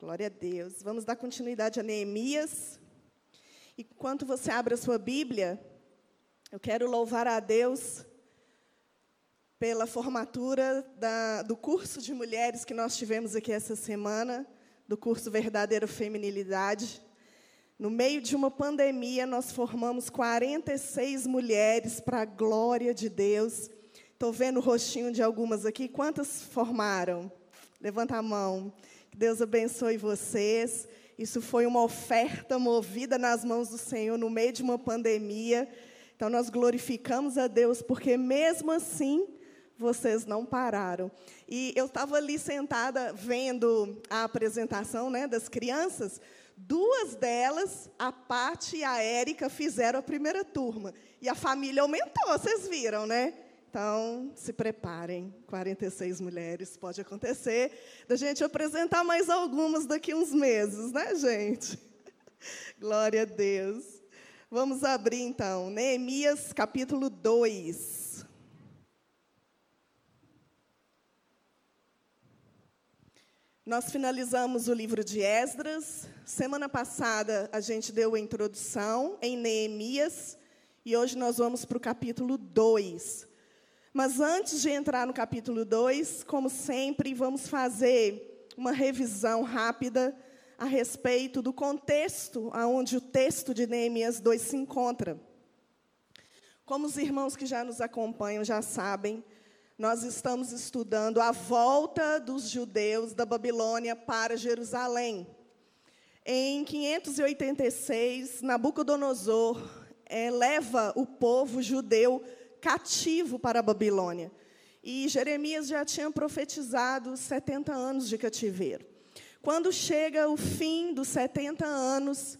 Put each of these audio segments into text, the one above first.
Glória a Deus. Vamos dar continuidade a Neemias. Enquanto você abre a sua Bíblia, eu quero louvar a Deus pela formatura da, do curso de mulheres que nós tivemos aqui essa semana, do curso Verdadeira Feminilidade. No meio de uma pandemia, nós formamos 46 mulheres para a glória de Deus. Estou vendo o rostinho de algumas aqui. Quantas formaram? Levanta a mão. Que Deus abençoe vocês. Isso foi uma oferta movida nas mãos do Senhor no meio de uma pandemia. Então nós glorificamos a Deus porque mesmo assim vocês não pararam. E eu estava ali sentada vendo a apresentação, né, das crianças. Duas delas, a Pati e a Érica, fizeram a primeira turma. E a família aumentou, vocês viram, né? Então, se preparem, 46 mulheres, pode acontecer da gente apresentar mais algumas daqui uns meses, né, gente? Glória a Deus. Vamos abrir então, Neemias capítulo 2. Nós finalizamos o livro de Esdras. Semana passada a gente deu a introdução em Neemias e hoje nós vamos para o capítulo 2. Mas antes de entrar no capítulo 2, como sempre, vamos fazer uma revisão rápida a respeito do contexto aonde o texto de Neemias 2 se encontra. Como os irmãos que já nos acompanham já sabem, nós estamos estudando a volta dos judeus da Babilônia para Jerusalém. Em 586, Nabucodonosor é, leva o povo judeu cativo para a Babilônia. E Jeremias já tinha profetizado 70 anos de cativeiro. Quando chega o fim dos 70 anos,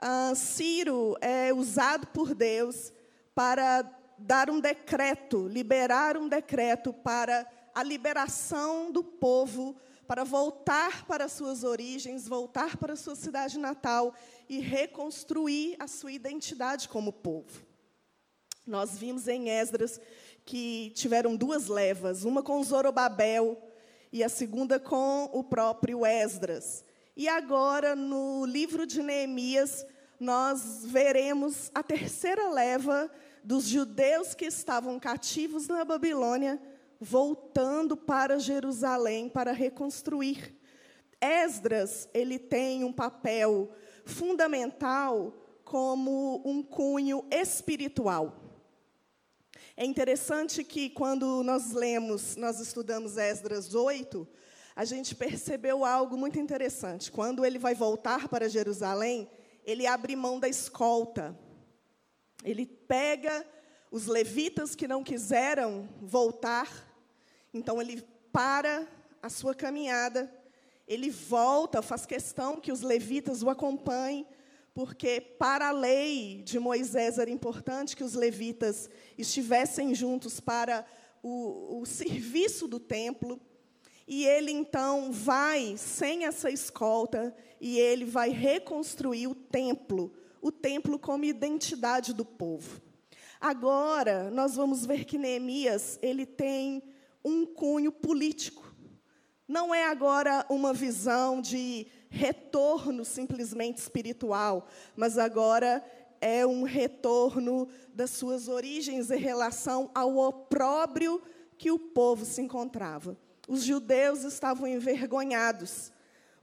uh, Ciro é usado por Deus para dar um decreto, liberar um decreto para a liberação do povo, para voltar para suas origens, voltar para sua cidade natal e reconstruir a sua identidade como povo. Nós vimos em Esdras que tiveram duas levas, uma com Zorobabel e a segunda com o próprio Esdras. E agora, no livro de Neemias, nós veremos a terceira leva dos judeus que estavam cativos na Babilônia, voltando para Jerusalém para reconstruir. Esdras, ele tem um papel fundamental como um cunho espiritual. É interessante que quando nós lemos, nós estudamos Esdras 8, a gente percebeu algo muito interessante. Quando ele vai voltar para Jerusalém, ele abre mão da escolta. Ele pega os levitas que não quiseram voltar, então ele para a sua caminhada, ele volta, faz questão que os levitas o acompanhem, porque para a lei de Moisés era importante que os levitas estivessem juntos para o, o serviço do templo. E ele então vai sem essa escolta e ele vai reconstruir o templo, o templo como identidade do povo. Agora, nós vamos ver que Neemias, ele tem um cunho político. Não é agora uma visão de retorno simplesmente espiritual, mas agora é um retorno das suas origens em relação ao opróbrio que o povo se encontrava. Os judeus estavam envergonhados,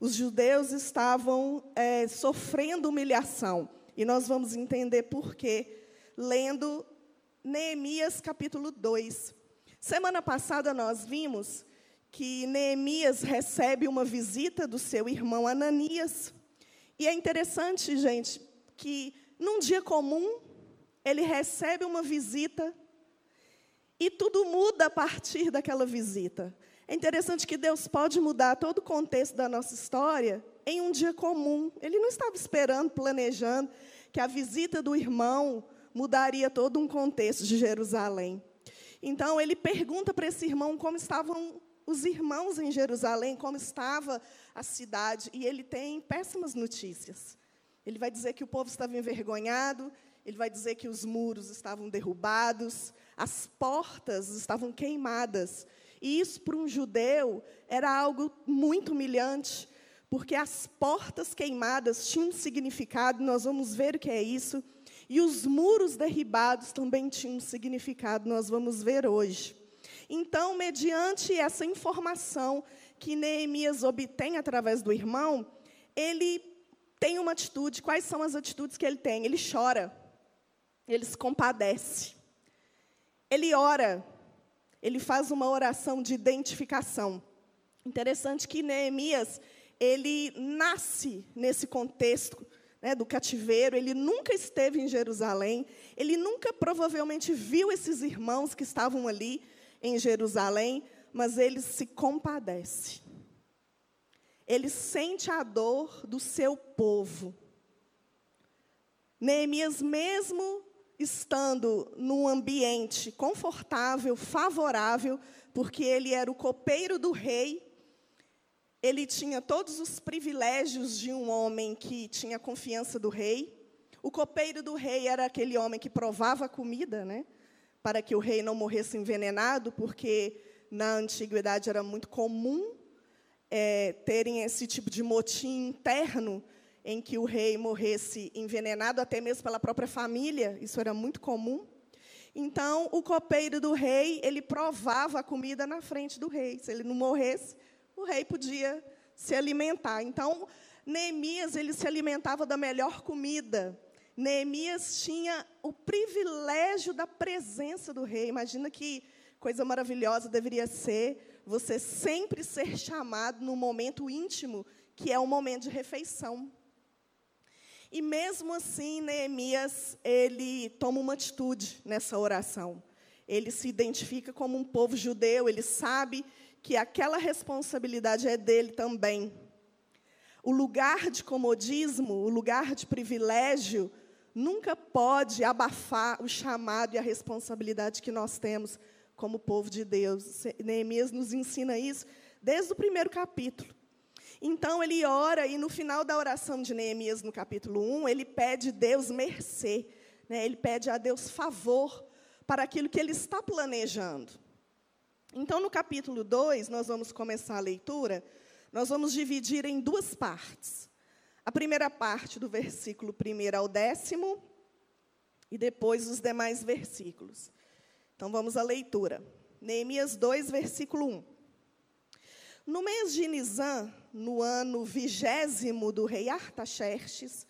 os judeus estavam é, sofrendo humilhação. E nós vamos entender por quê, lendo Neemias capítulo 2. Semana passada nós vimos que Neemias recebe uma visita do seu irmão Ananias. E é interessante, gente, que num dia comum, ele recebe uma visita e tudo muda a partir daquela visita. É interessante que Deus pode mudar todo o contexto da nossa história em um dia comum. Ele não estava esperando, planejando que a visita do irmão mudaria todo um contexto de Jerusalém. Então, ele pergunta para esse irmão como estavam os irmãos em Jerusalém, como estava a cidade, e ele tem péssimas notícias. Ele vai dizer que o povo estava envergonhado, ele vai dizer que os muros estavam derrubados, as portas estavam queimadas. E isso, para um judeu, era algo muito humilhante, porque as portas queimadas tinham um significado, nós vamos ver o que é isso, e os muros derribados também tinham um significado, nós vamos ver hoje. Então, mediante essa informação que Neemias obtém através do irmão, ele tem uma atitude. Quais são as atitudes que ele tem? Ele chora, ele se compadece, ele ora, ele faz uma oração de identificação. Interessante que Neemias, ele nasce nesse contexto né, do cativeiro, ele nunca esteve em Jerusalém, ele nunca provavelmente viu esses irmãos que estavam ali em Jerusalém, mas ele se compadece. Ele sente a dor do seu povo. Neemias, mesmo estando num ambiente confortável, favorável, porque ele era o copeiro do rei, ele tinha todos os privilégios de um homem que tinha confiança do rei. O copeiro do rei era aquele homem que provava comida, né? Para que o rei não morresse envenenado, porque na antiguidade era muito comum é, terem esse tipo de motim interno em que o rei morresse envenenado, até mesmo pela própria família, isso era muito comum. Então, o copeiro do rei, ele provava a comida na frente do rei. Se ele não morresse, o rei podia se alimentar. Então, Neemias, ele se alimentava da melhor comida. Neemias tinha o privilégio da presença do rei. Imagina que coisa maravilhosa deveria ser você sempre ser chamado no momento íntimo, que é o momento de refeição. E mesmo assim, Neemias, ele toma uma atitude nessa oração. Ele se identifica como um povo judeu, ele sabe que aquela responsabilidade é dele também. O lugar de comodismo, o lugar de privilégio, nunca pode abafar o chamado e a responsabilidade que nós temos como povo de Deus. Neemias nos ensina isso desde o primeiro capítulo. Então ele ora e no final da oração de Neemias, no capítulo 1, ele pede Deus mercê, né? ele pede a Deus favor para aquilo que ele está planejando. Então, no capítulo 2, nós vamos começar a leitura, nós vamos dividir em duas partes. A primeira parte, do versículo 1 ao décimo, e depois os demais versículos. Então, vamos à leitura. Neemias 2, versículo 1. No mês de Nisan, no ano vigésimo do rei Artaxerxes,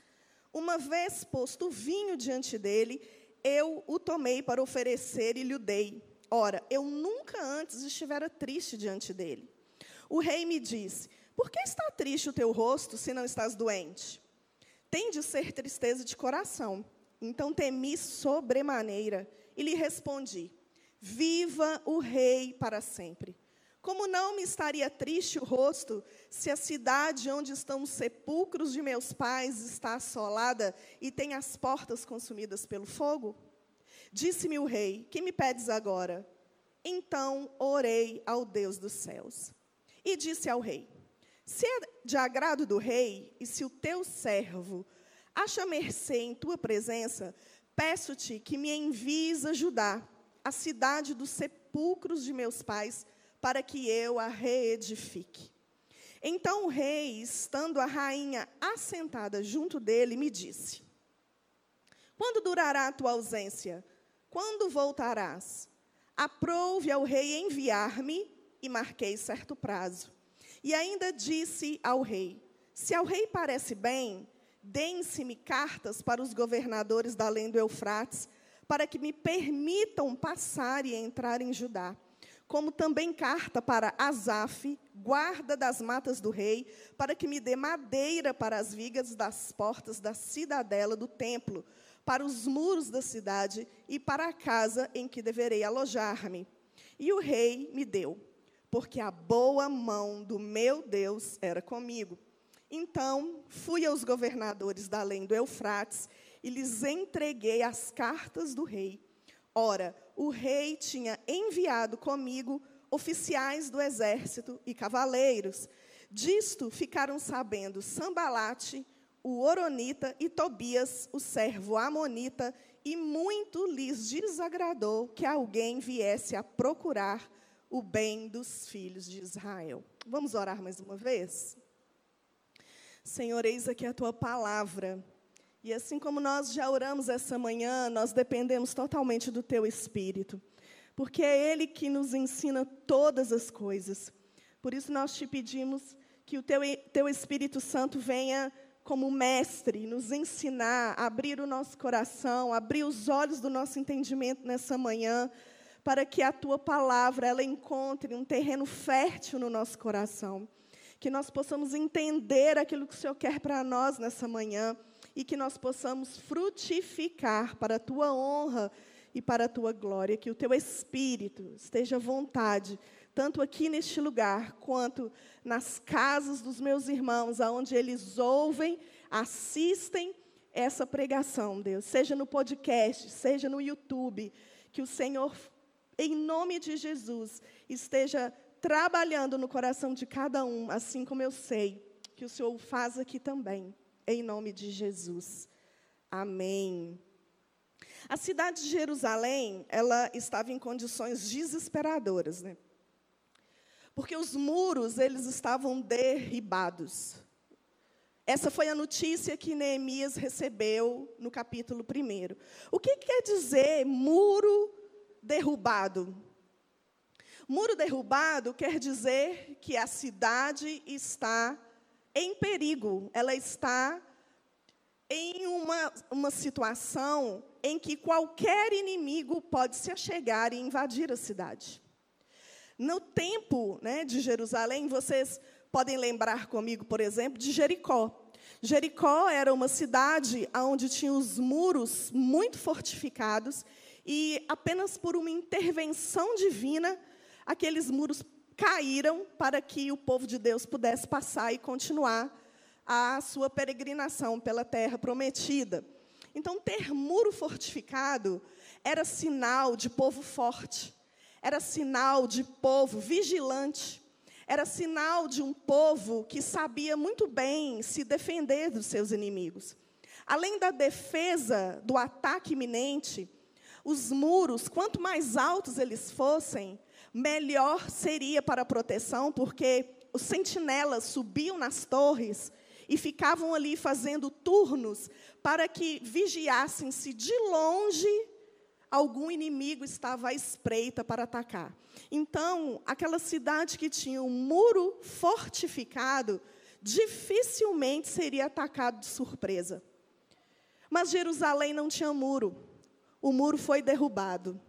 uma vez posto o vinho diante dele, eu o tomei para oferecer e lhe o dei. Ora, eu nunca antes estivera triste diante dele. O rei me disse: Por que está triste o teu rosto, se não estás doente? Tem de ser tristeza de coração. Então temi sobremaneira e lhe respondi: Viva o rei para sempre. Como não me estaria triste o rosto se a cidade onde estão os sepulcros de meus pais está assolada e tem as portas consumidas pelo fogo? Disse-me o rei: Que me pedes agora? Então orei ao Deus dos céus. E disse ao rei: Se é de agrado do rei, e se o teu servo acha mercê em tua presença, peço-te que me envies a Judá, a cidade dos sepulcros de meus pais, para que eu a reedifique. Então o rei, estando a rainha assentada junto dele, me disse: Quando durará a tua ausência? Quando voltarás? Aprouve ao rei enviar-me, e marquei certo prazo. E ainda disse ao rei: Se ao rei parece bem, deem-se-me cartas para os governadores da além do Eufrates, para que me permitam passar e entrar em Judá como também carta para Asaf, guarda das matas do rei, para que me dê madeira para as vigas das portas da cidadela do templo, para os muros da cidade e para a casa em que deverei alojar-me. E o rei me deu, porque a boa mão do meu Deus era comigo. Então fui aos governadores da além do Eufrates e lhes entreguei as cartas do rei. Ora, o rei tinha enviado comigo oficiais do exército e cavaleiros. Disto ficaram sabendo Sambalate, o Oronita, e Tobias, o servo Amonita, e muito lhes desagradou que alguém viesse a procurar o bem dos filhos de Israel. Vamos orar mais uma vez? Senhor, eis aqui a tua palavra. E assim como nós já oramos essa manhã, nós dependemos totalmente do teu Espírito, porque é Ele que nos ensina todas as coisas. Por isso nós te pedimos que o teu, teu Espírito Santo venha como mestre, nos ensinar, abrir o nosso coração, abrir os olhos do nosso entendimento nessa manhã, para que a tua palavra ela encontre um terreno fértil no nosso coração. Que nós possamos entender aquilo que o Senhor quer para nós nessa manhã e que nós possamos frutificar para a tua honra e para a tua glória, que o teu espírito esteja à vontade, tanto aqui neste lugar, quanto nas casas dos meus irmãos, aonde eles ouvem, assistem essa pregação, Deus, seja no podcast, seja no YouTube, que o Senhor, em nome de Jesus, esteja trabalhando no coração de cada um, assim como eu sei que o Senhor faz aqui também, em nome de Jesus. Amém. A cidade de Jerusalém, ela estava em condições desesperadoras, né? Porque os muros, eles estavam derribados. Essa foi a notícia que Neemias recebeu no capítulo 1. O que quer dizer muro derrubado? Muro derrubado quer dizer que a cidade está em perigo, ela está em uma, uma situação em que qualquer inimigo pode se achegar e invadir a cidade. No tempo né, de Jerusalém, vocês podem lembrar comigo, por exemplo, de Jericó. Jericó era uma cidade onde tinha os muros muito fortificados e apenas por uma intervenção divina aqueles muros caíram para que o povo de Deus pudesse passar e continuar a sua peregrinação pela terra prometida. Então, ter muro fortificado era sinal de povo forte, era sinal de povo vigilante, era sinal de um povo que sabia muito bem se defender dos seus inimigos. Além da defesa do ataque iminente, os muros, quanto mais altos eles fossem, melhor seria para a proteção, porque os sentinelas subiam nas torres e ficavam ali fazendo turnos para que vigiassem se de longe algum inimigo estava à espreita para atacar. Então, aquela cidade que tinha um muro fortificado, dificilmente seria atacado de surpresa. Mas Jerusalém não tinha muro. O muro foi derrubado.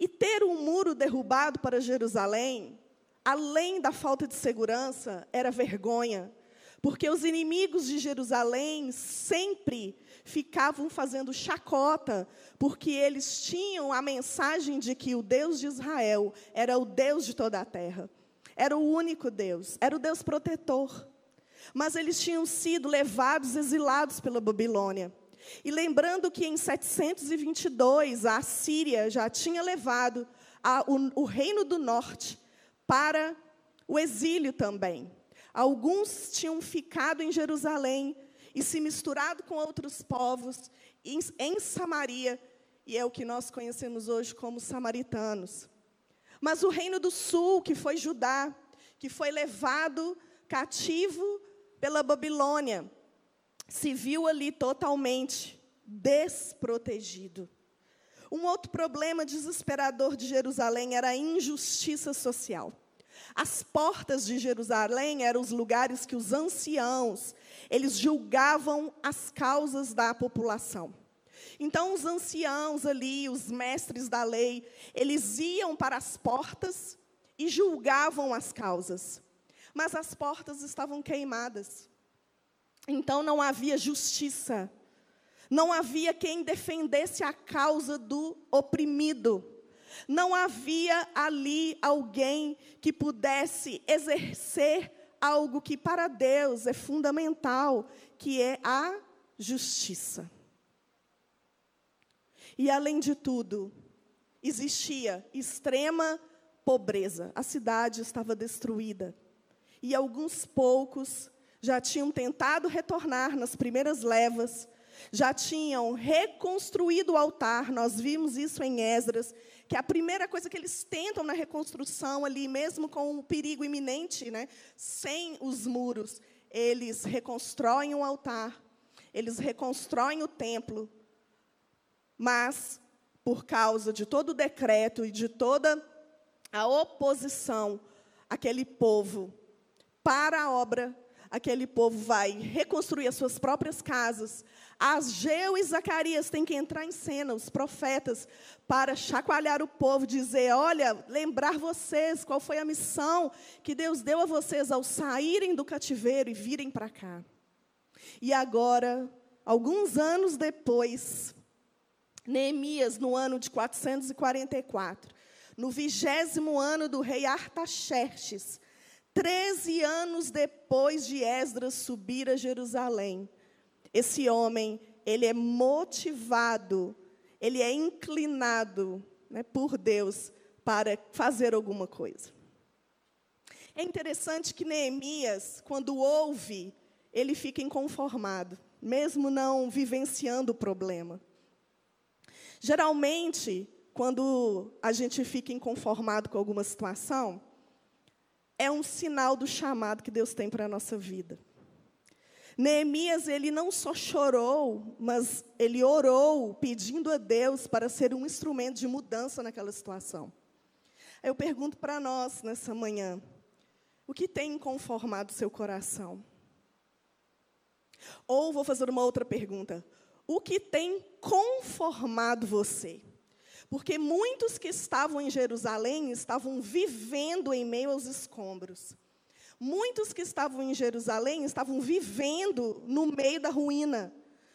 E ter um muro derrubado para Jerusalém, além da falta de segurança, era vergonha, porque os inimigos de Jerusalém sempre ficavam fazendo chacota, porque eles tinham a mensagem de que o Deus de Israel era o Deus de toda a terra, era o único Deus, era o Deus protetor. Mas eles tinham sido levados, exilados pela Babilônia. E lembrando que em 722 a Síria já tinha levado a, o, o reino do norte para o exílio também. Alguns tinham ficado em Jerusalém e se misturado com outros povos em, em Samaria, e é o que nós conhecemos hoje como samaritanos. Mas o reino do sul, que foi Judá, que foi levado cativo pela Babilônia, se viu ali totalmente desprotegido. Um outro problema desesperador de Jerusalém era a injustiça social. As portas de Jerusalém eram os lugares que os anciãos, eles julgavam as causas da população. Então os anciãos ali, os mestres da lei, eles iam para as portas e julgavam as causas. Mas as portas estavam queimadas. Então não havia justiça. Não havia quem defendesse a causa do oprimido. Não havia ali alguém que pudesse exercer algo que para Deus é fundamental, que é a justiça. E além de tudo, existia extrema pobreza. A cidade estava destruída. E alguns poucos já tinham tentado retornar nas primeiras levas, já tinham reconstruído o altar, nós vimos isso em Esdras, que a primeira coisa que eles tentam na reconstrução ali, mesmo com o perigo iminente, né, sem os muros, eles reconstroem o altar, eles reconstroem o templo, mas por causa de todo o decreto e de toda a oposição, aquele povo para a obra, aquele povo vai reconstruir as suas próprias casas. Ageu e Zacarias têm que entrar em cena, os profetas, para chacoalhar o povo, dizer: olha, lembrar vocês qual foi a missão que Deus deu a vocês ao saírem do cativeiro e virem para cá. E agora, alguns anos depois, Neemias, no ano de 444, no vigésimo ano do rei Artaxerxes, treze anos depois de Esdras subir a Jerusalém, esse homem, ele é motivado, ele é inclinado né, por Deus para fazer alguma coisa. É interessante que Neemias, quando ouve, ele fica inconformado, mesmo não vivenciando o problema. Geralmente, quando a gente fica inconformado com alguma situação, é um sinal do chamado que Deus tem para a nossa vida. Neemias, ele não só chorou, mas ele orou, pedindo a Deus para ser um instrumento de mudança naquela situação. Eu pergunto para nós nessa manhã: o que tem conformado seu coração? Ou vou fazer uma outra pergunta: o que tem conformado você? Porque muitos que estavam em Jerusalém estavam vivendo em meio aos escombros. Muitos que estavam em Jerusalém estavam vivendo no meio da ruína,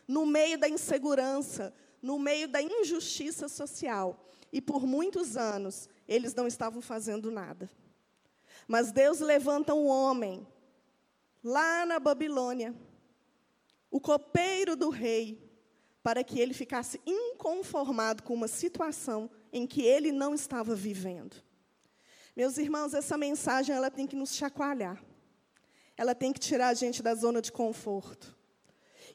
no meio da insegurança, no meio da injustiça social. E por muitos anos eles não estavam fazendo nada. Mas Deus levanta um homem lá na Babilônia, o copeiro do rei, para que ele ficasse inconformado com uma situação em que ele não estava vivendo. Meus irmãos, essa mensagem ela tem que nos chacoalhar. Ela tem que tirar a gente da zona de conforto.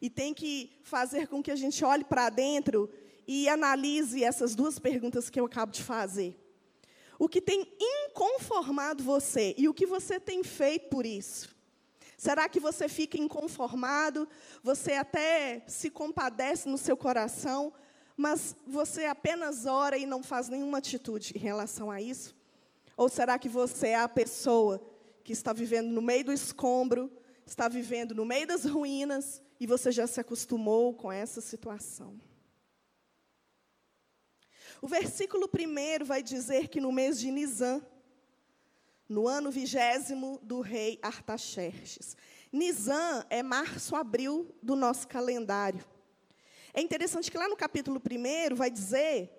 E tem que fazer com que a gente olhe para dentro e analise essas duas perguntas que eu acabo de fazer. O que tem inconformado você e o que você tem feito por isso? Será que você fica inconformado? Você até se compadece no seu coração, mas você apenas ora e não faz nenhuma atitude em relação a isso? Ou será que você é a pessoa que está vivendo no meio do escombro, está vivendo no meio das ruínas e você já se acostumou com essa situação? O versículo primeiro vai dizer que no mês de Nisan, no ano vigésimo do rei Artaxerxes. Nisan é março, abril do nosso calendário. É interessante que lá no capítulo 1 vai dizer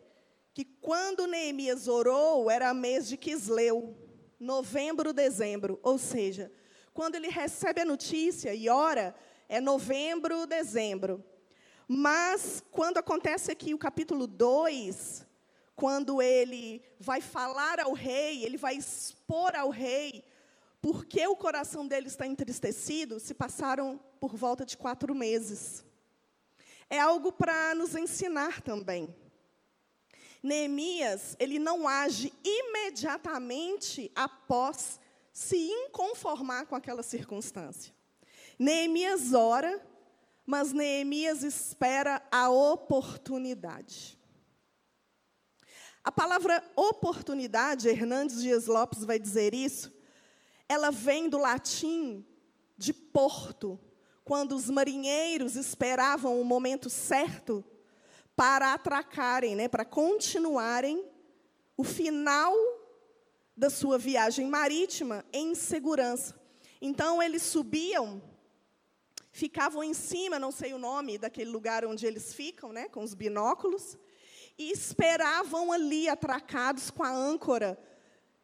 que quando Neemias orou, era mês de Quisleu, novembro, dezembro. Ou seja, quando ele recebe a notícia e ora, é novembro, dezembro. Mas, quando acontece aqui o capítulo 2, quando ele vai falar ao rei, ele vai expor ao rei porque o coração dele está entristecido, se passaram por volta de quatro meses. É algo para nos ensinar também. Neemias, ele não age imediatamente após se inconformar com aquela circunstância. Neemias ora, mas Neemias espera a oportunidade. A palavra oportunidade, Hernandes Dias Lopes vai dizer isso, ela vem do latim de porto, quando os marinheiros esperavam o momento certo para atracarem, né, para continuarem o final da sua viagem marítima em segurança. Então eles subiam, ficavam em cima, não sei o nome daquele lugar onde eles ficam, né, com os binóculos, e esperavam ali atracados com a âncora,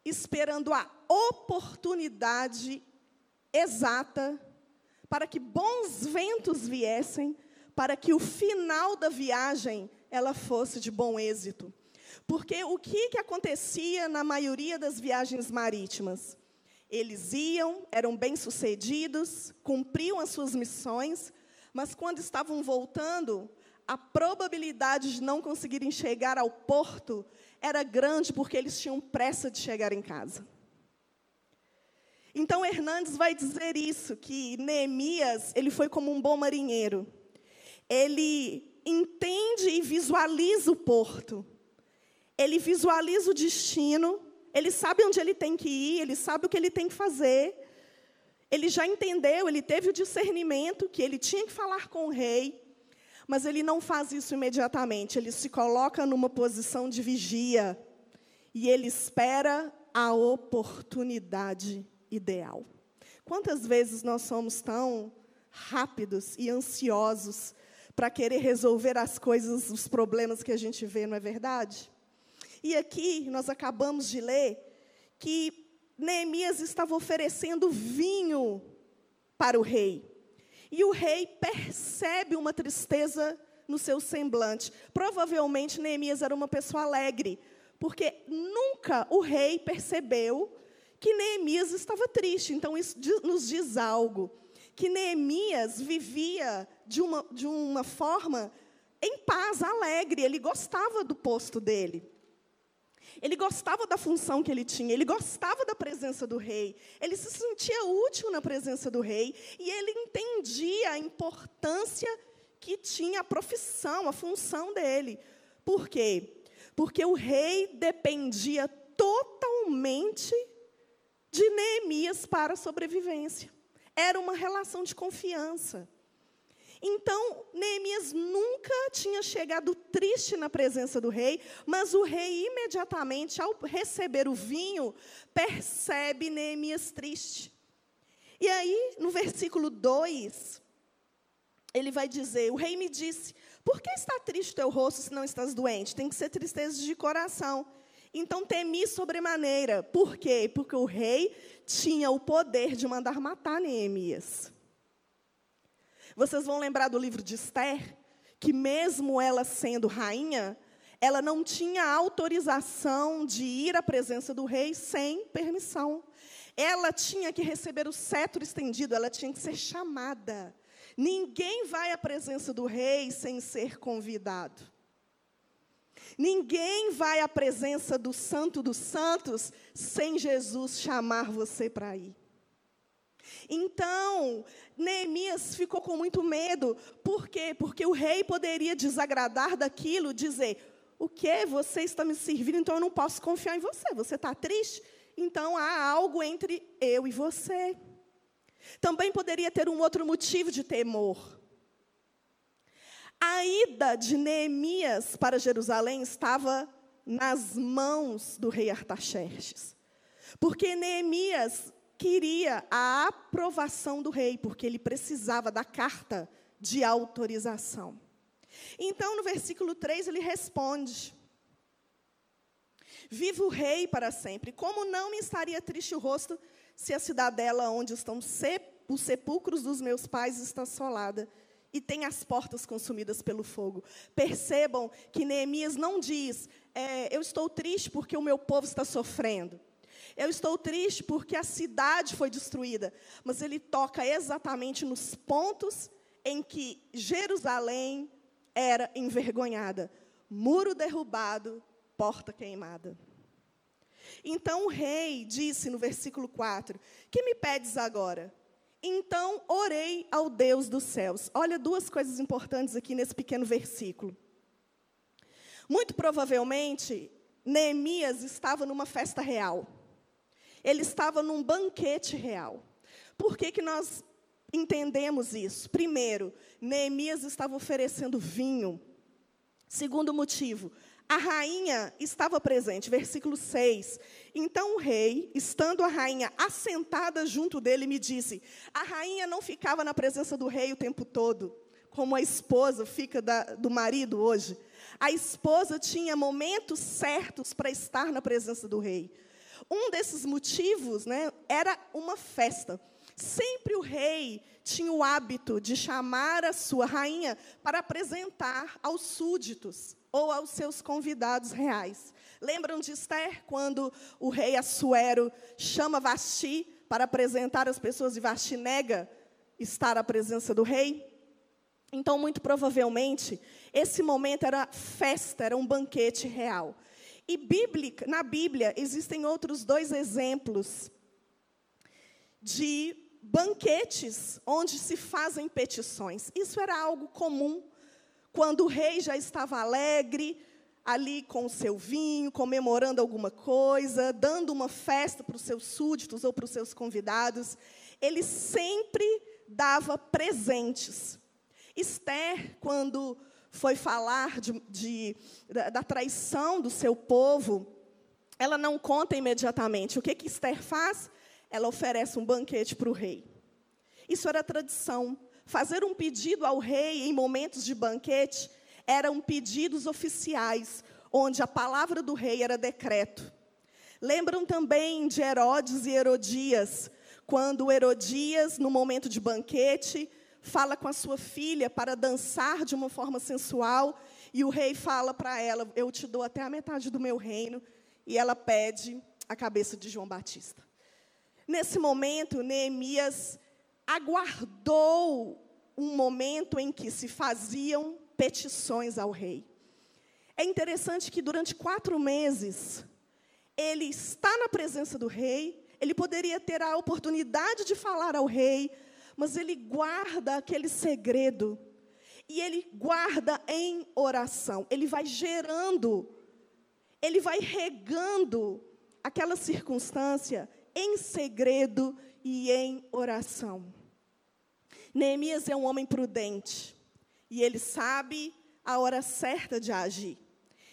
esperando a oportunidade exata para que bons ventos viessem, para que o final da viagem ela fosse de bom êxito. Porque o que, que acontecia na maioria das viagens marítimas? Eles iam, eram bem-sucedidos, cumpriam as suas missões, mas quando estavam voltando, a probabilidade de não conseguirem chegar ao porto era grande porque eles tinham pressa de chegar em casa. Então Hernandes vai dizer isso, que Neemias, ele foi como um bom marinheiro. Ele entende e visualiza o porto. Ele visualiza o destino, ele sabe onde ele tem que ir, ele sabe o que ele tem que fazer. Ele já entendeu, ele teve o discernimento que ele tinha que falar com o rei, mas ele não faz isso imediatamente, ele se coloca numa posição de vigia e ele espera a oportunidade ideal. Quantas vezes nós somos tão rápidos e ansiosos para querer resolver as coisas, os problemas que a gente vê, não é verdade? E aqui nós acabamos de ler que Neemias estava oferecendo vinho para o rei. E o rei percebe uma tristeza no seu semblante. Provavelmente Neemias era uma pessoa alegre, porque nunca o rei percebeu que Neemias estava triste. Então, isso nos diz algo. Que Neemias vivia de uma, de uma forma em paz, alegre. Ele gostava do posto dele. Ele gostava da função que ele tinha, ele gostava da presença do rei, ele se sentia útil na presença do rei e ele entendia a importância que tinha a profissão, a função dele. Por quê? Porque o rei dependia totalmente de Neemias para a sobrevivência. Era uma relação de confiança. Então, Neemias nunca tinha chegado triste na presença do rei, mas o rei, imediatamente, ao receber o vinho, percebe Neemias triste. E aí, no versículo 2, ele vai dizer: O rei me disse, por que está triste o teu rosto se não estás doente? Tem que ser tristeza de coração. Então temi sobremaneira. Por quê? Porque o rei tinha o poder de mandar matar Neemias. Vocês vão lembrar do livro de Esther, que mesmo ela sendo rainha, ela não tinha autorização de ir à presença do rei sem permissão. Ela tinha que receber o cetro estendido, ela tinha que ser chamada. Ninguém vai à presença do rei sem ser convidado. Ninguém vai à presença do Santo dos Santos sem Jesus chamar você para ir. Então, Neemias ficou com muito medo. Por quê? Porque o rei poderia desagradar daquilo, dizer: O que? Você está me servindo, então eu não posso confiar em você. Você está triste? Então há algo entre eu e você. Também poderia ter um outro motivo de temor. A ida de Neemias para Jerusalém estava nas mãos do rei Artaxerxes. Porque Neemias queria a aprovação do rei, porque ele precisava da carta de autorização. Então, no versículo 3, ele responde: Viva o rei para sempre. Como não me estaria triste o rosto se a cidadela onde estão os sepulcros dos meus pais está assolada e tem as portas consumidas pelo fogo. Percebam que Neemias não diz, é, eu estou triste porque o meu povo está sofrendo. Eu estou triste porque a cidade foi destruída. Mas ele toca exatamente nos pontos em que Jerusalém era envergonhada: muro derrubado, porta queimada. Então o rei disse no versículo 4: Que me pedes agora? Então orei ao Deus dos céus. Olha duas coisas importantes aqui nesse pequeno versículo. Muito provavelmente, Neemias estava numa festa real. Ele estava num banquete real. Por que, que nós entendemos isso? Primeiro, Neemias estava oferecendo vinho. Segundo motivo, a rainha estava presente, versículo 6. Então o rei, estando a rainha assentada junto dele, me disse: A rainha não ficava na presença do rei o tempo todo, como a esposa fica da, do marido hoje. A esposa tinha momentos certos para estar na presença do rei. Um desses motivos né, era uma festa. Sempre o rei tinha o hábito de chamar a sua rainha para apresentar aos súditos ou aos seus convidados reais. Lembram de Esther, quando o rei Assuero chama Vasti para apresentar as pessoas e Vasti nega estar à presença do rei? Então, muito provavelmente, esse momento era festa, era um banquete real. E bíblica, na Bíblia existem outros dois exemplos de banquetes onde se fazem petições. Isso era algo comum. Quando o rei já estava alegre, ali com o seu vinho, comemorando alguma coisa, dando uma festa para os seus súditos ou para os seus convidados, ele sempre dava presentes. Esther, quando foi falar de, de, da, da traição do seu povo, ela não conta imediatamente. O que, que Esther faz? Ela oferece um banquete para o rei. Isso era tradição. Fazer um pedido ao rei em momentos de banquete eram pedidos oficiais, onde a palavra do rei era decreto. Lembram também de Herodes e Herodias, quando Herodias, no momento de banquete, fala com a sua filha para dançar de uma forma sensual, e o rei fala para ela: Eu te dou até a metade do meu reino, e ela pede a cabeça de João Batista. Nesse momento, Neemias aguardou um momento em que se faziam petições ao rei. É interessante que durante quatro meses, ele está na presença do rei, ele poderia ter a oportunidade de falar ao rei, mas ele guarda aquele segredo. E ele guarda em oração. Ele vai gerando, ele vai regando aquela circunstância em segredo e em oração. Neemias é um homem prudente. E ele sabe a hora certa de agir.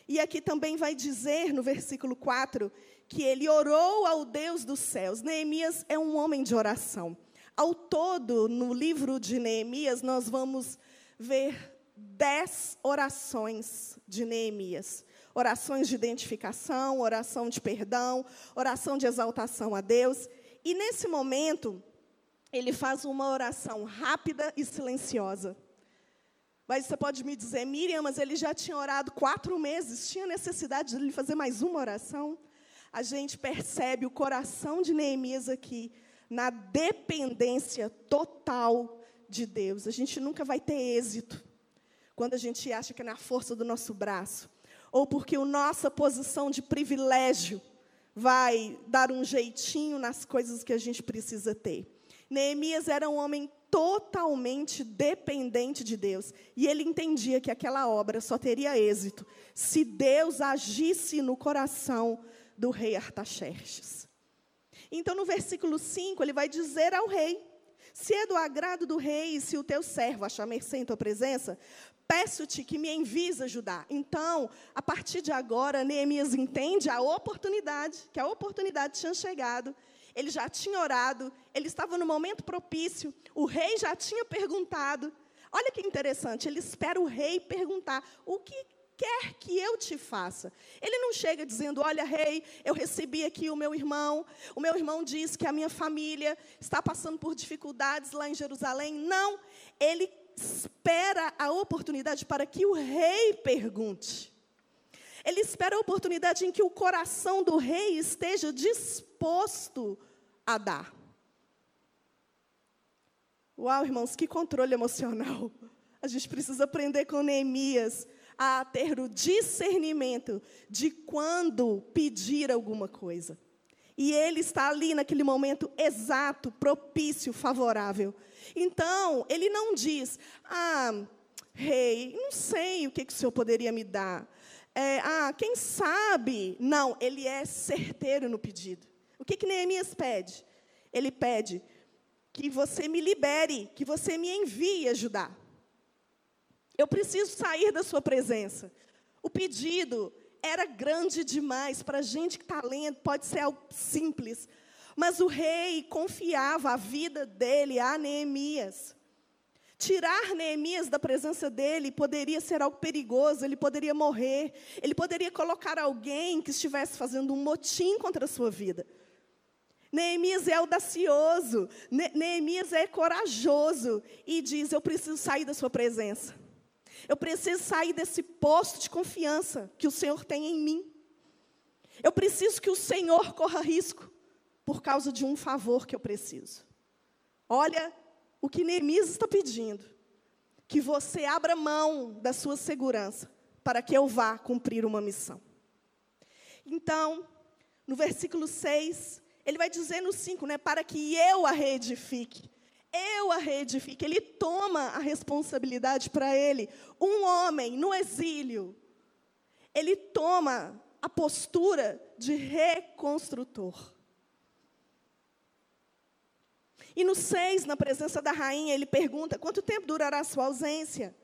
E aqui também vai dizer, no versículo 4, que ele orou ao Deus dos céus. Neemias é um homem de oração. Ao todo, no livro de Neemias, nós vamos ver dez orações de Neemias. Orações de identificação, oração de perdão, oração de exaltação a Deus. E nesse momento, ele faz uma oração rápida e silenciosa. Mas você pode me dizer, Miriam, mas ele já tinha orado quatro meses, tinha necessidade de ele fazer mais uma oração? A gente percebe o coração de Neemias aqui, na dependência total de Deus. A gente nunca vai ter êxito quando a gente acha que é na força do nosso braço, ou porque a nossa posição de privilégio vai dar um jeitinho nas coisas que a gente precisa ter. Neemias era um homem totalmente dependente de Deus. E ele entendia que aquela obra só teria êxito se Deus agisse no coração do rei Artaxerxes. Então, no versículo 5, ele vai dizer ao rei: Se é do agrado do rei, e se o teu servo achar mercê em tua presença, peço-te que me envies ajudar. Então, a partir de agora, Neemias entende a oportunidade, que a oportunidade tinha chegado ele já tinha orado, ele estava no momento propício, o rei já tinha perguntado. Olha que interessante, ele espera o rei perguntar: o que quer que eu te faça? Ele não chega dizendo: Olha, rei, eu recebi aqui o meu irmão, o meu irmão diz que a minha família está passando por dificuldades lá em Jerusalém. Não, ele espera a oportunidade para que o rei pergunte. Ele espera a oportunidade em que o coração do rei esteja disposto a dar. Uau, irmãos, que controle emocional. A gente precisa aprender com Neemias a ter o discernimento de quando pedir alguma coisa. E ele está ali naquele momento exato, propício, favorável. Então, ele não diz, ah, rei, não sei o que, que o senhor poderia me dar é, ah, quem sabe? Não, ele é certeiro no pedido. O que, que Neemias pede? Ele pede que você me libere, que você me envie ajudar. Eu preciso sair da sua presença. O pedido era grande demais para gente que está lendo, pode ser algo simples. Mas o rei confiava a vida dele a Neemias. Tirar Neemias da presença dele poderia ser algo perigoso, ele poderia morrer, ele poderia colocar alguém que estivesse fazendo um motim contra a sua vida. Neemias é audacioso, ne Neemias é corajoso e diz: Eu preciso sair da sua presença. Eu preciso sair desse posto de confiança que o Senhor tem em mim. Eu preciso que o Senhor corra risco por causa de um favor que eu preciso. Olha o que Neemias está pedindo, que você abra mão da sua segurança para que eu vá cumprir uma missão. Então, no versículo 6, ele vai dizer no 5, né, para que eu a reedifique. Eu a reedifique. Ele toma a responsabilidade para ele. Um homem no exílio, ele toma a postura de reconstrutor. E no 6, na presença da rainha, ele pergunta: quanto tempo durará a sua ausência?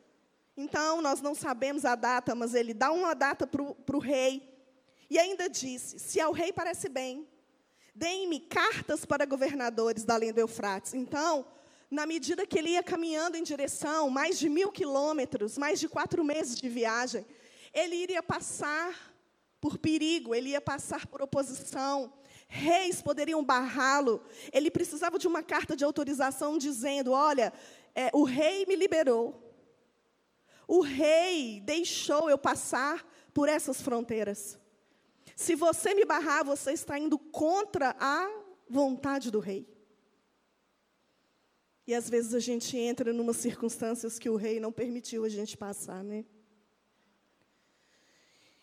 Então, nós não sabemos a data, mas ele dá uma data para o rei. E ainda disse: se ao rei parece bem, deem-me cartas para governadores da além do Eufrates. Então, na medida que ele ia caminhando em direção, mais de mil quilômetros, mais de quatro meses de viagem, ele iria passar por perigo, ele ia passar por oposição, reis poderiam barrá-lo. Ele precisava de uma carta de autorização dizendo: olha, é, o rei me liberou. O rei deixou eu passar por essas fronteiras. Se você me barrar, você está indo contra a vontade do rei. E às vezes a gente entra em umas circunstâncias que o rei não permitiu a gente passar, né?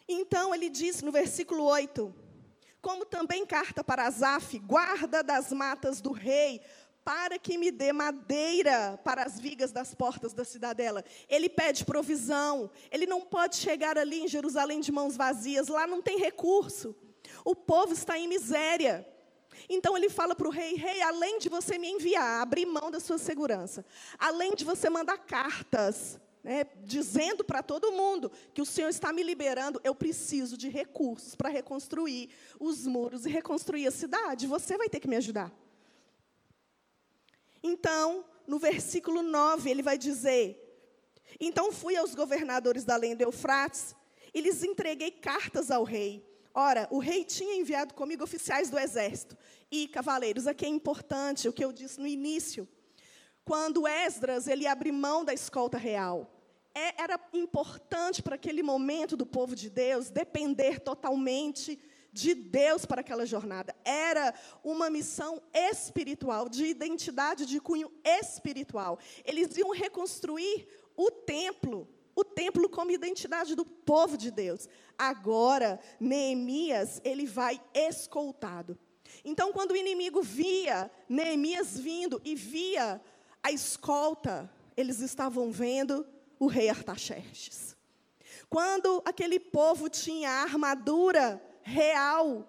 Então ele disse no versículo 8: Como também carta para Asaf, guarda das matas do rei, para que me dê madeira para as vigas das portas da cidadela. Ele pede provisão. Ele não pode chegar ali em Jerusalém de mãos vazias. Lá não tem recurso. O povo está em miséria. Então ele fala para o rei: Rei, além de você me enviar, abrir mão da sua segurança, além de você mandar cartas, né, dizendo para todo mundo que o Senhor está me liberando, eu preciso de recursos para reconstruir os muros e reconstruir a cidade. Você vai ter que me ajudar. Então, no versículo 9, ele vai dizer: Então fui aos governadores da do Eufrates e lhes entreguei cartas ao rei. Ora, o rei tinha enviado comigo oficiais do exército e cavaleiros. Aqui é importante o que eu disse no início. Quando Esdras ele abre mão da escolta real, é, era importante para aquele momento do povo de Deus depender totalmente de Deus para aquela jornada. Era uma missão espiritual, de identidade de cunho espiritual. Eles iam reconstruir o templo, o templo como identidade do povo de Deus. Agora, Neemias, ele vai escoltado. Então, quando o inimigo via Neemias vindo e via a escolta, eles estavam vendo o rei Artaxerxes. Quando aquele povo tinha a armadura real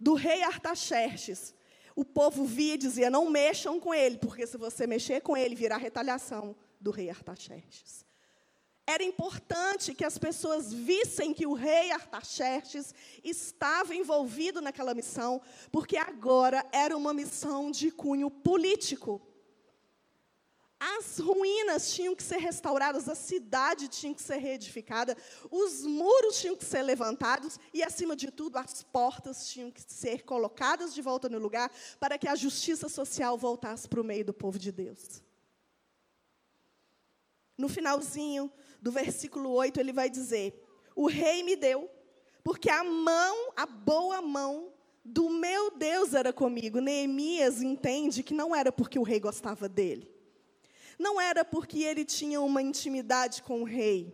do rei Artaxerxes. O povo via e dizia: não mexam com ele, porque se você mexer com ele, virá retaliação do rei Artaxerxes. Era importante que as pessoas vissem que o rei Artaxerxes estava envolvido naquela missão, porque agora era uma missão de cunho político. As ruínas tinham que ser restauradas, a cidade tinha que ser reedificada, os muros tinham que ser levantados e, acima de tudo, as portas tinham que ser colocadas de volta no lugar para que a justiça social voltasse para o meio do povo de Deus. No finalzinho do versículo 8, ele vai dizer: O rei me deu, porque a mão, a boa mão do meu Deus era comigo. Neemias entende que não era porque o rei gostava dele não era porque ele tinha uma intimidade com o rei.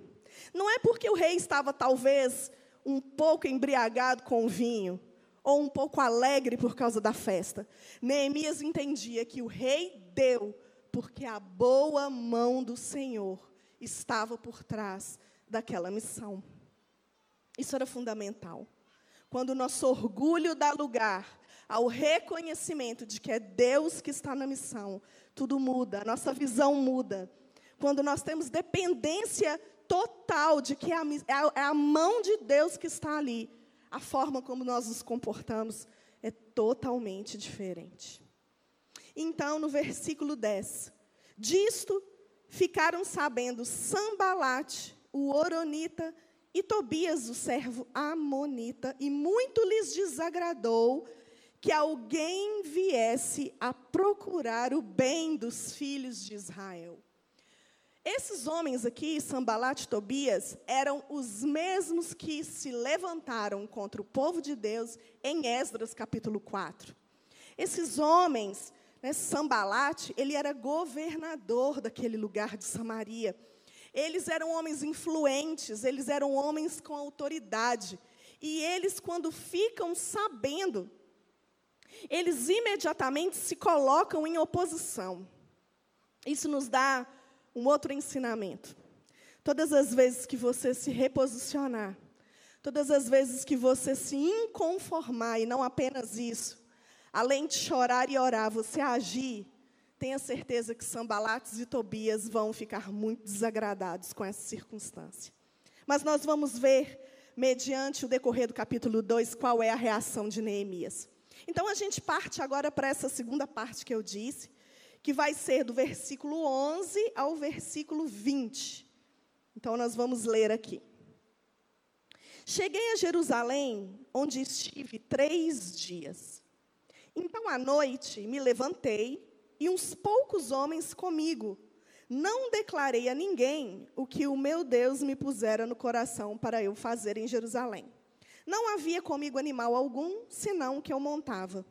Não é porque o rei estava, talvez, um pouco embriagado com o vinho, ou um pouco alegre por causa da festa. Neemias entendia que o rei deu, porque a boa mão do Senhor estava por trás daquela missão. Isso era fundamental. Quando o nosso orgulho dá lugar ao reconhecimento de que é Deus que está na missão, tudo muda, a nossa visão muda. Quando nós temos dependência total de que é a, é a mão de Deus que está ali, a forma como nós nos comportamos é totalmente diferente. Então, no versículo 10, disto ficaram sabendo Sambalate, o Oronita, e Tobias, o servo Amonita, e muito lhes desagradou que alguém viesse a procurar o bem dos filhos de Israel. Esses homens aqui, Sambalat e Tobias, eram os mesmos que se levantaram contra o povo de Deus em Esdras capítulo 4. Esses homens, né, Sambalat, ele era governador daquele lugar de Samaria. Eles eram homens influentes, eles eram homens com autoridade. E eles, quando ficam sabendo eles imediatamente se colocam em oposição. Isso nos dá um outro ensinamento. Todas as vezes que você se reposicionar, todas as vezes que você se inconformar, e não apenas isso, além de chorar e orar, você agir, tenha certeza que Sambalates e Tobias vão ficar muito desagradados com essa circunstância. Mas nós vamos ver, mediante o decorrer do capítulo 2, qual é a reação de Neemias. Então a gente parte agora para essa segunda parte que eu disse, que vai ser do versículo 11 ao versículo 20. Então nós vamos ler aqui. Cheguei a Jerusalém, onde estive três dias. Então à noite me levantei e uns poucos homens comigo. Não declarei a ninguém o que o meu Deus me pusera no coração para eu fazer em Jerusalém. Não havia comigo animal algum, senão o que eu montava.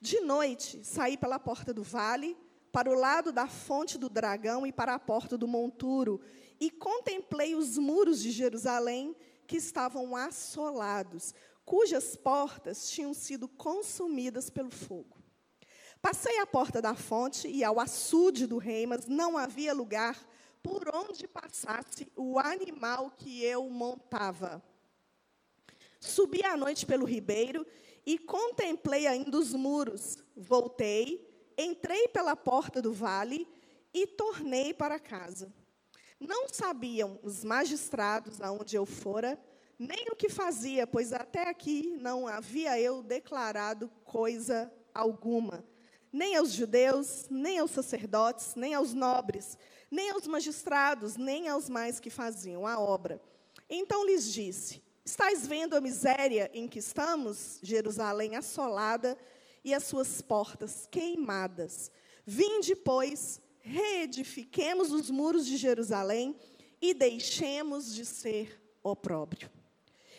De noite, saí pela porta do vale, para o lado da fonte do dragão e para a porta do monturo, e contemplei os muros de Jerusalém que estavam assolados, cujas portas tinham sido consumidas pelo fogo. Passei à porta da fonte e ao açude do rei, mas não havia lugar por onde passasse o animal que eu montava. Subi à noite pelo ribeiro e contemplei ainda os muros. Voltei, entrei pela porta do vale e tornei para casa. Não sabiam os magistrados aonde eu fora, nem o que fazia, pois até aqui não havia eu declarado coisa alguma, nem aos judeus, nem aos sacerdotes, nem aos nobres, nem aos magistrados, nem aos mais que faziam a obra. Então lhes disse: Estais vendo a miséria em que estamos, Jerusalém assolada e as suas portas queimadas. Vinde, pois, reedifiquemos os muros de Jerusalém e deixemos de ser opróbrio.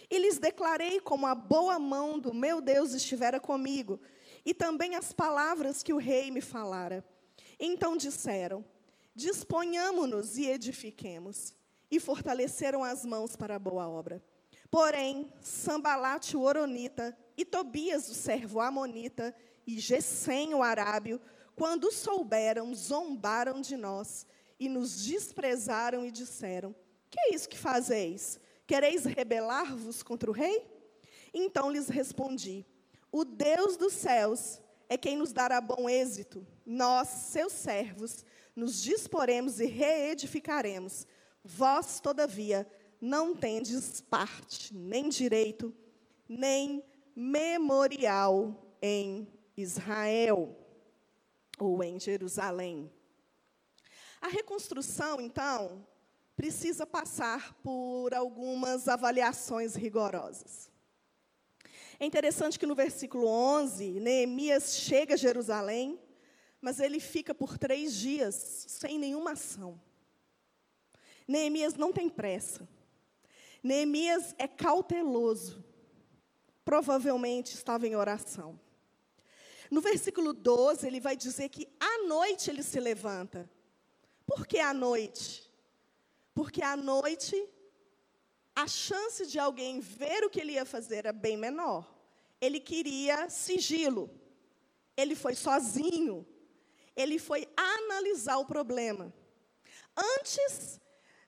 E lhes declarei como a boa mão do meu Deus estivera comigo, e também as palavras que o rei me falara. Então disseram: Disponhamo-nos e edifiquemos. E fortaleceram as mãos para a boa obra. Porém, Sambalate o Oronita, e Tobias o servo Amonita, e Gesem o Arábio, quando souberam, zombaram de nós, e nos desprezaram e disseram: Que é isso que fazeis? Quereis rebelar-vos contra o rei? Então lhes respondi: O Deus dos céus é quem nos dará bom êxito. Nós, seus servos, nos disporemos e reedificaremos. Vós, todavia, não tendes parte, nem direito, nem memorial em Israel ou em Jerusalém. A reconstrução, então, precisa passar por algumas avaliações rigorosas. É interessante que no versículo 11, Neemias chega a Jerusalém, mas ele fica por três dias sem nenhuma ação. Neemias não tem pressa. Neemias é cauteloso. Provavelmente estava em oração. No versículo 12, ele vai dizer que à noite ele se levanta. Por que à noite? Porque à noite a chance de alguém ver o que ele ia fazer era bem menor. Ele queria sigilo. Ele foi sozinho. Ele foi analisar o problema. Antes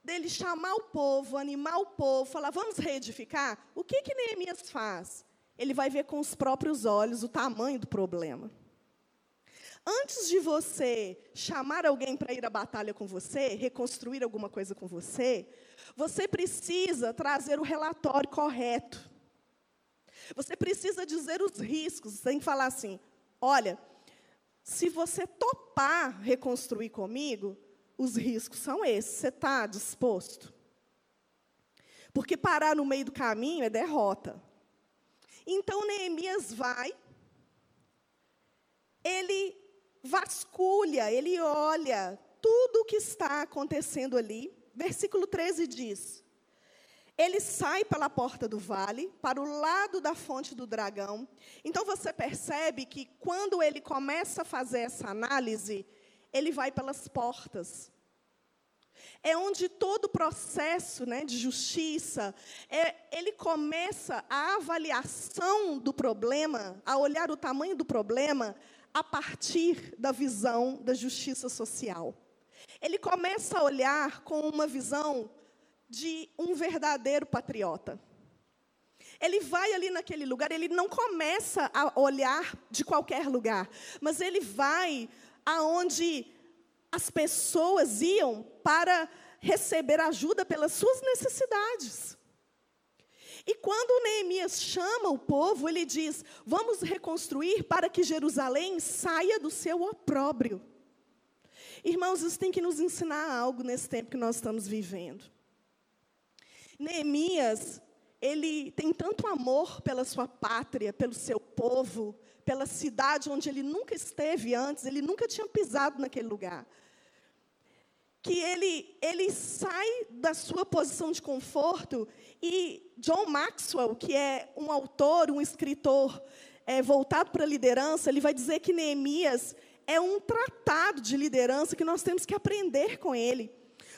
dele chamar o povo, animar o povo, falar, vamos reedificar, o que, que Neemias faz? Ele vai ver com os próprios olhos o tamanho do problema. Antes de você chamar alguém para ir à batalha com você, reconstruir alguma coisa com você, você precisa trazer o relatório correto. Você precisa dizer os riscos, sem falar assim: olha, se você topar reconstruir comigo, os riscos são esses. Você está disposto? Porque parar no meio do caminho é derrota. Então Neemias vai, ele vasculha, ele olha tudo o que está acontecendo ali. Versículo 13 diz: Ele sai pela porta do vale, para o lado da fonte do dragão. Então você percebe que quando ele começa a fazer essa análise, ele vai pelas portas. É onde todo o processo né, de justiça, é, ele começa a avaliação do problema, a olhar o tamanho do problema, a partir da visão da justiça social. Ele começa a olhar com uma visão de um verdadeiro patriota. Ele vai ali naquele lugar, ele não começa a olhar de qualquer lugar, mas ele vai aonde as pessoas iam para receber ajuda pelas suas necessidades. E quando Neemias chama o povo, ele diz: Vamos reconstruir para que Jerusalém saia do seu opróbrio. Irmãos, isso tem que nos ensinar algo nesse tempo que nós estamos vivendo. Neemias, ele tem tanto amor pela sua pátria, pelo seu povo, pela cidade onde ele nunca esteve antes, ele nunca tinha pisado naquele lugar. Que ele, ele sai da sua posição de conforto e John Maxwell, que é um autor, um escritor é, voltado para a liderança, ele vai dizer que Neemias é um tratado de liderança que nós temos que aprender com ele.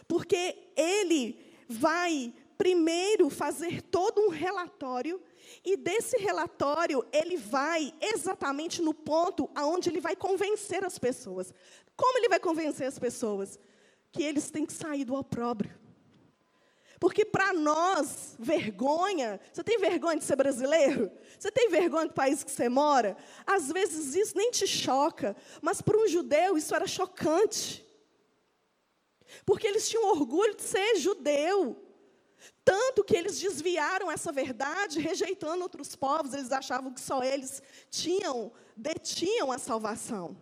Porque ele vai primeiro fazer todo um relatório e desse relatório ele vai exatamente no ponto aonde ele vai convencer as pessoas. Como ele vai convencer as pessoas? Que eles têm que sair do opróbrio. Porque para nós, vergonha, você tem vergonha de ser brasileiro? Você tem vergonha do país que você mora? Às vezes isso nem te choca, mas para um judeu isso era chocante. Porque eles tinham orgulho de ser judeu. Tanto que eles desviaram essa verdade, rejeitando outros povos, eles achavam que só eles tinham, detinham a salvação.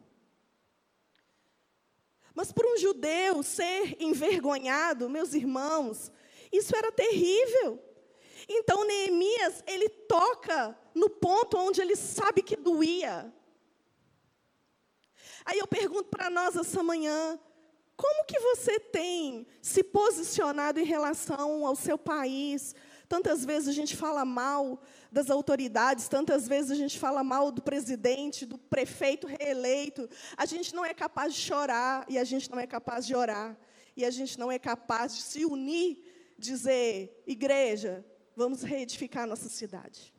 Mas para um judeu ser envergonhado, meus irmãos, isso era terrível. Então Neemias, ele toca no ponto onde ele sabe que doía. Aí eu pergunto para nós essa manhã, como que você tem se posicionado em relação ao seu país? Tantas vezes a gente fala mal das autoridades, tantas vezes a gente fala mal do presidente, do prefeito reeleito. A gente não é capaz de chorar e a gente não é capaz de orar. E a gente não é capaz de se unir dizer, igreja, vamos reedificar nossa cidade.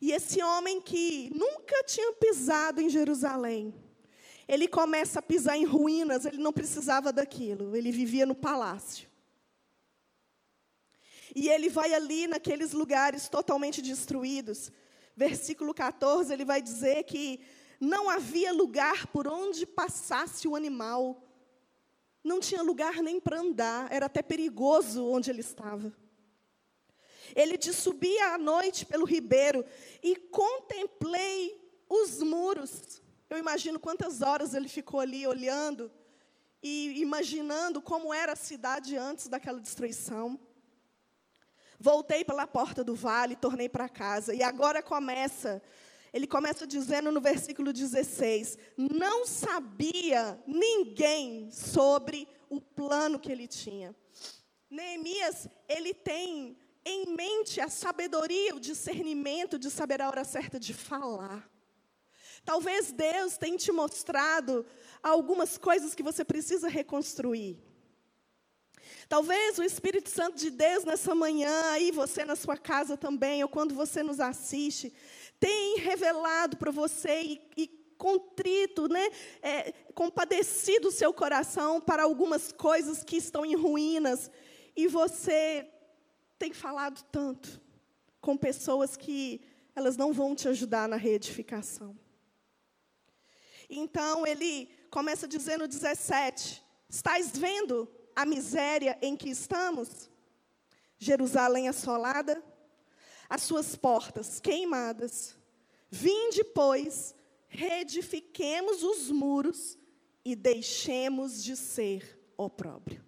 E esse homem que nunca tinha pisado em Jerusalém, ele começa a pisar em ruínas, ele não precisava daquilo, ele vivia no palácio. E ele vai ali naqueles lugares totalmente destruídos. Versículo 14, ele vai dizer que não havia lugar por onde passasse o animal. Não tinha lugar nem para andar, era até perigoso onde ele estava. Ele disse: subia à noite pelo ribeiro e contemplei os muros. Eu imagino quantas horas ele ficou ali olhando e imaginando como era a cidade antes daquela destruição. Voltei pela porta do vale, tornei para casa. E agora começa ele começa dizendo no versículo 16: Não sabia ninguém sobre o plano que ele tinha. Neemias, ele tem em mente a sabedoria, o discernimento de saber a hora certa de falar. Talvez Deus tenha te mostrado algumas coisas que você precisa reconstruir. Talvez o Espírito Santo de Deus nessa manhã, aí você na sua casa também, ou quando você nos assiste, tem revelado para você e, e contrito, né, é, compadecido o seu coração para algumas coisas que estão em ruínas, e você tem falado tanto com pessoas que elas não vão te ajudar na reedificação. Então ele começa dizendo 17: Estás vendo a miséria em que estamos? Jerusalém assolada, as suas portas queimadas. Vinde, pois, reedifiquemos os muros e deixemos de ser opróbrio.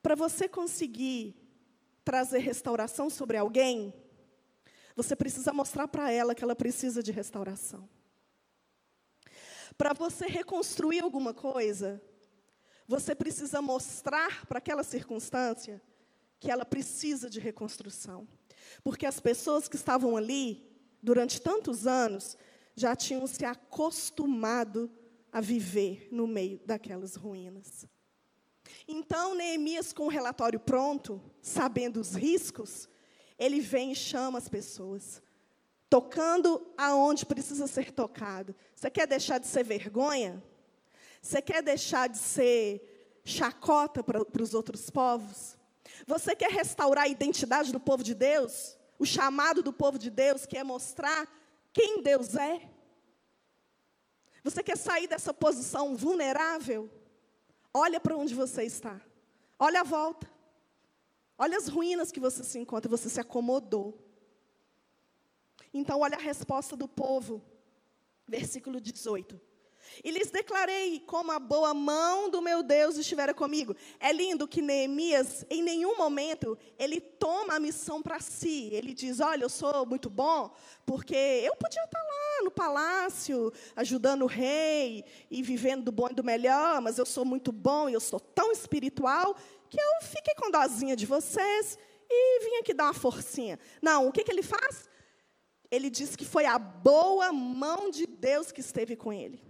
Para você conseguir trazer restauração sobre alguém, você precisa mostrar para ela que ela precisa de restauração. Para você reconstruir alguma coisa, você precisa mostrar para aquela circunstância que ela precisa de reconstrução. Porque as pessoas que estavam ali, durante tantos anos, já tinham se acostumado a viver no meio daquelas ruínas. Então, Neemias, com o relatório pronto, sabendo os riscos, ele vem e chama as pessoas, tocando aonde precisa ser tocado. Você quer deixar de ser vergonha? Você quer deixar de ser chacota para os outros povos? Você quer restaurar a identidade do povo de Deus? O chamado do povo de Deus, que é mostrar quem Deus é? Você quer sair dessa posição vulnerável? Olha para onde você está. Olha a volta. Olha as ruínas que você se encontra, você se acomodou. Então, olha a resposta do povo. Versículo 18. E lhes declarei como a boa mão do meu Deus estivera comigo. É lindo que Neemias, em nenhum momento, ele toma a missão para si. Ele diz: Olha, eu sou muito bom, porque eu podia estar lá no palácio, ajudando o rei e vivendo do bom e do melhor, mas eu sou muito bom e eu sou tão espiritual que eu fiquei com dozinha de vocês e vim aqui dar uma forcinha. Não, o que, que ele faz? Ele diz que foi a boa mão de Deus que esteve com ele.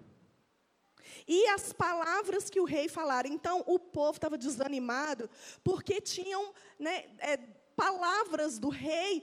E as palavras que o rei falara. Então, o povo estava desanimado, porque tinham né, é, palavras do rei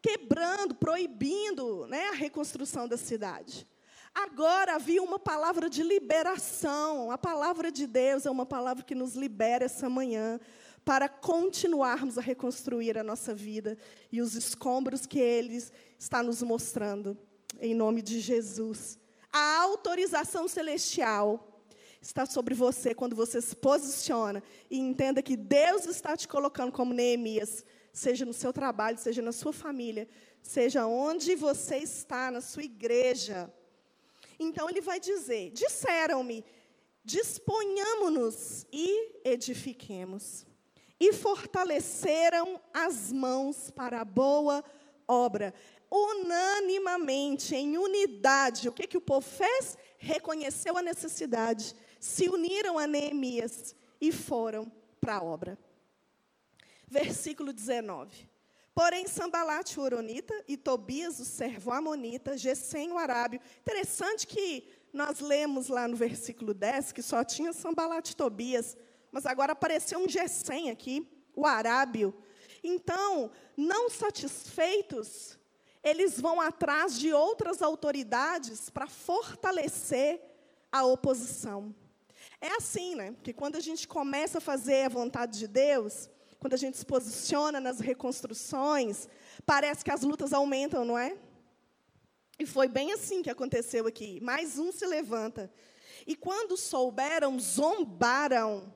quebrando, proibindo né, a reconstrução da cidade. Agora havia uma palavra de liberação. A palavra de Deus é uma palavra que nos libera essa manhã para continuarmos a reconstruir a nossa vida e os escombros que Ele está nos mostrando, em nome de Jesus. A autorização celestial está sobre você quando você se posiciona e entenda que Deus está te colocando como Neemias, seja no seu trabalho, seja na sua família, seja onde você está, na sua igreja. Então ele vai dizer: Disseram-me, disponhamos-nos e edifiquemos. E fortaleceram as mãos para a boa obra unanimamente, em unidade. O que, que o povo fez? Reconheceu a necessidade, se uniram a Neemias e foram para a obra. Versículo 19. Porém, Sambalate, o Oronita, e Tobias, o servo Amonita, Gesem, o Arábio. Interessante que nós lemos lá no versículo 10 que só tinha Sambalate e Tobias, mas agora apareceu um Gesem aqui, o Arábio. Então, não satisfeitos, eles vão atrás de outras autoridades para fortalecer a oposição. É assim, né? Que quando a gente começa a fazer a vontade de Deus, quando a gente se posiciona nas reconstruções, parece que as lutas aumentam, não é? E foi bem assim que aconteceu aqui. Mais um se levanta. E quando souberam, zombaram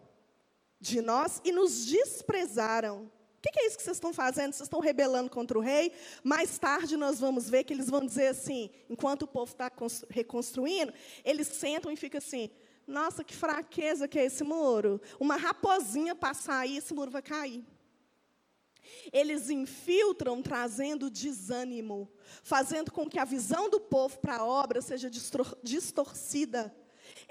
de nós e nos desprezaram que, que é isso que vocês estão fazendo? Vocês estão rebelando contra o rei? Mais tarde nós vamos ver que eles vão dizer assim, enquanto o povo está reconstruindo, eles sentam e ficam assim, nossa, que fraqueza que é esse muro. Uma raposinha passar aí, esse muro vai cair. Eles infiltram trazendo desânimo, fazendo com que a visão do povo para a obra seja distorcida.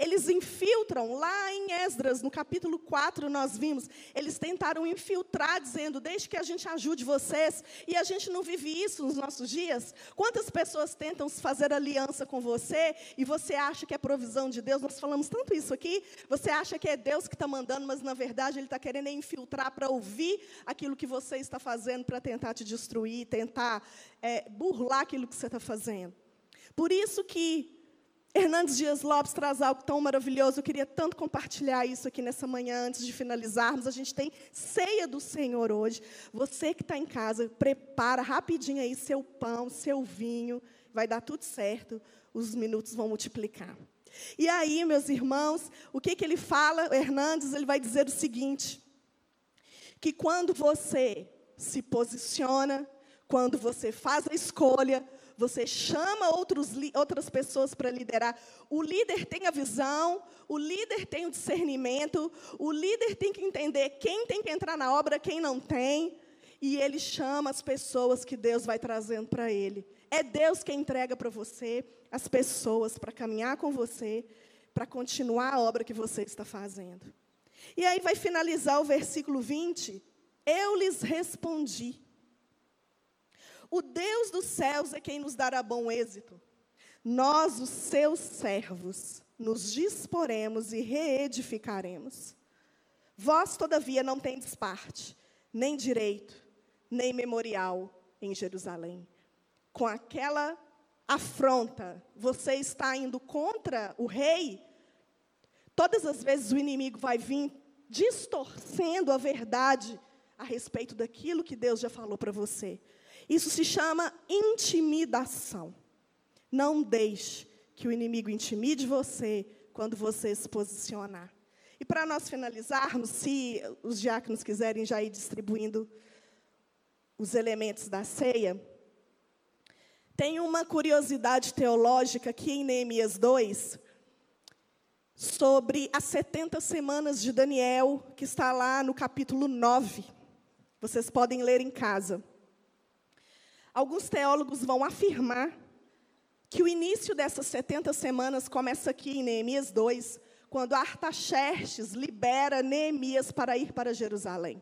Eles infiltram, lá em Esdras, no capítulo 4, nós vimos, eles tentaram infiltrar, dizendo: Deixe que a gente ajude vocês, e a gente não vive isso nos nossos dias. Quantas pessoas tentam fazer aliança com você e você acha que é provisão de Deus? Nós falamos tanto isso aqui. Você acha que é Deus que está mandando, mas na verdade Ele está querendo infiltrar para ouvir aquilo que você está fazendo, para tentar te destruir, tentar é, burlar aquilo que você está fazendo. Por isso que Hernandes Dias Lopes traz algo tão maravilhoso. Eu queria tanto compartilhar isso aqui nessa manhã, antes de finalizarmos. A gente tem ceia do Senhor hoje. Você que está em casa, prepara rapidinho aí seu pão, seu vinho. Vai dar tudo certo. Os minutos vão multiplicar. E aí, meus irmãos, o que, que ele fala? O Hernandes ele vai dizer o seguinte: que quando você se posiciona, quando você faz a escolha, você chama outros, outras pessoas para liderar. O líder tem a visão, o líder tem o discernimento, o líder tem que entender quem tem que entrar na obra, quem não tem. E ele chama as pessoas que Deus vai trazendo para ele. É Deus quem entrega para você as pessoas para caminhar com você, para continuar a obra que você está fazendo. E aí vai finalizar o versículo 20. Eu lhes respondi. O Deus dos céus é quem nos dará bom êxito. nós, os seus servos, nos disporemos e reedificaremos. Vós, todavia, não tendes parte, nem direito, nem memorial em Jerusalém. Com aquela afronta, você está indo contra o rei, todas as vezes o inimigo vai vir distorcendo a verdade a respeito daquilo que Deus já falou para você. Isso se chama intimidação. Não deixe que o inimigo intimide você quando você se posicionar. E para nós finalizarmos, se os diáconos quiserem já ir distribuindo os elementos da ceia, tem uma curiosidade teológica aqui em Neemias 2 sobre as 70 semanas de Daniel, que está lá no capítulo 9. Vocês podem ler em casa. Alguns teólogos vão afirmar que o início dessas 70 semanas começa aqui em Neemias 2, quando Artaxerxes libera Neemias para ir para Jerusalém.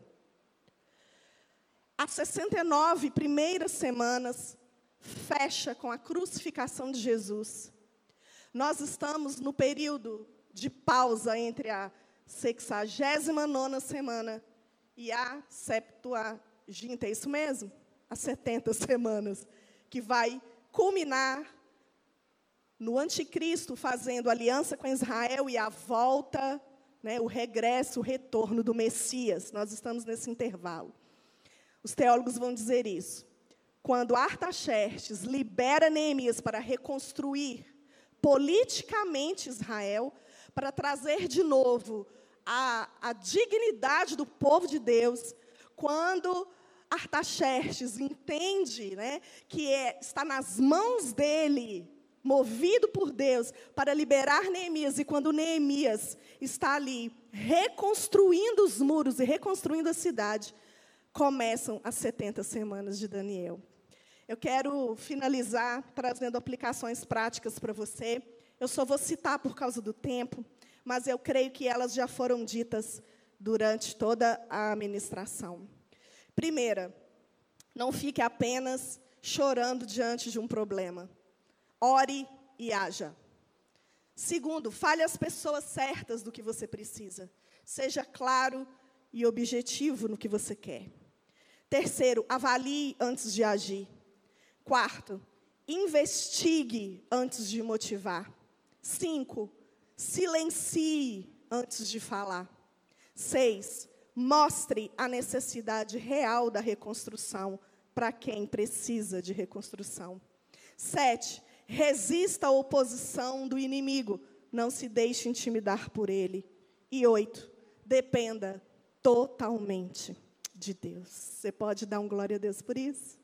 As 69 primeiras semanas fecha com a crucificação de Jesus. Nós estamos no período de pausa entre a 69 semana e a Septuaginta, é isso mesmo? As 70 semanas, que vai culminar no anticristo fazendo aliança com Israel e a volta, né, o regresso, o retorno do Messias. Nós estamos nesse intervalo. Os teólogos vão dizer isso. Quando Artaxerxes libera Neemias para reconstruir politicamente Israel, para trazer de novo a, a dignidade do povo de Deus, quando Artaxerxes entende né, que é, está nas mãos dele movido por Deus para liberar Neemias, e quando Neemias está ali reconstruindo os muros e reconstruindo a cidade, começam as 70 semanas de Daniel. Eu quero finalizar trazendo aplicações práticas para você. Eu só vou citar por causa do tempo, mas eu creio que elas já foram ditas durante toda a administração. Primeira, não fique apenas chorando diante de um problema ore e haja. Segundo, fale às pessoas certas do que você precisa. Seja claro e objetivo no que você quer. Terceiro, avalie antes de agir. Quarto, investigue antes de motivar. Cinco, silencie antes de falar. Seis, mostre a necessidade real da reconstrução para quem precisa de reconstrução. Sete, Resista à oposição do inimigo. Não se deixe intimidar por ele. E oito, dependa totalmente de Deus. Você pode dar um glória a Deus por isso?